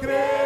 crer.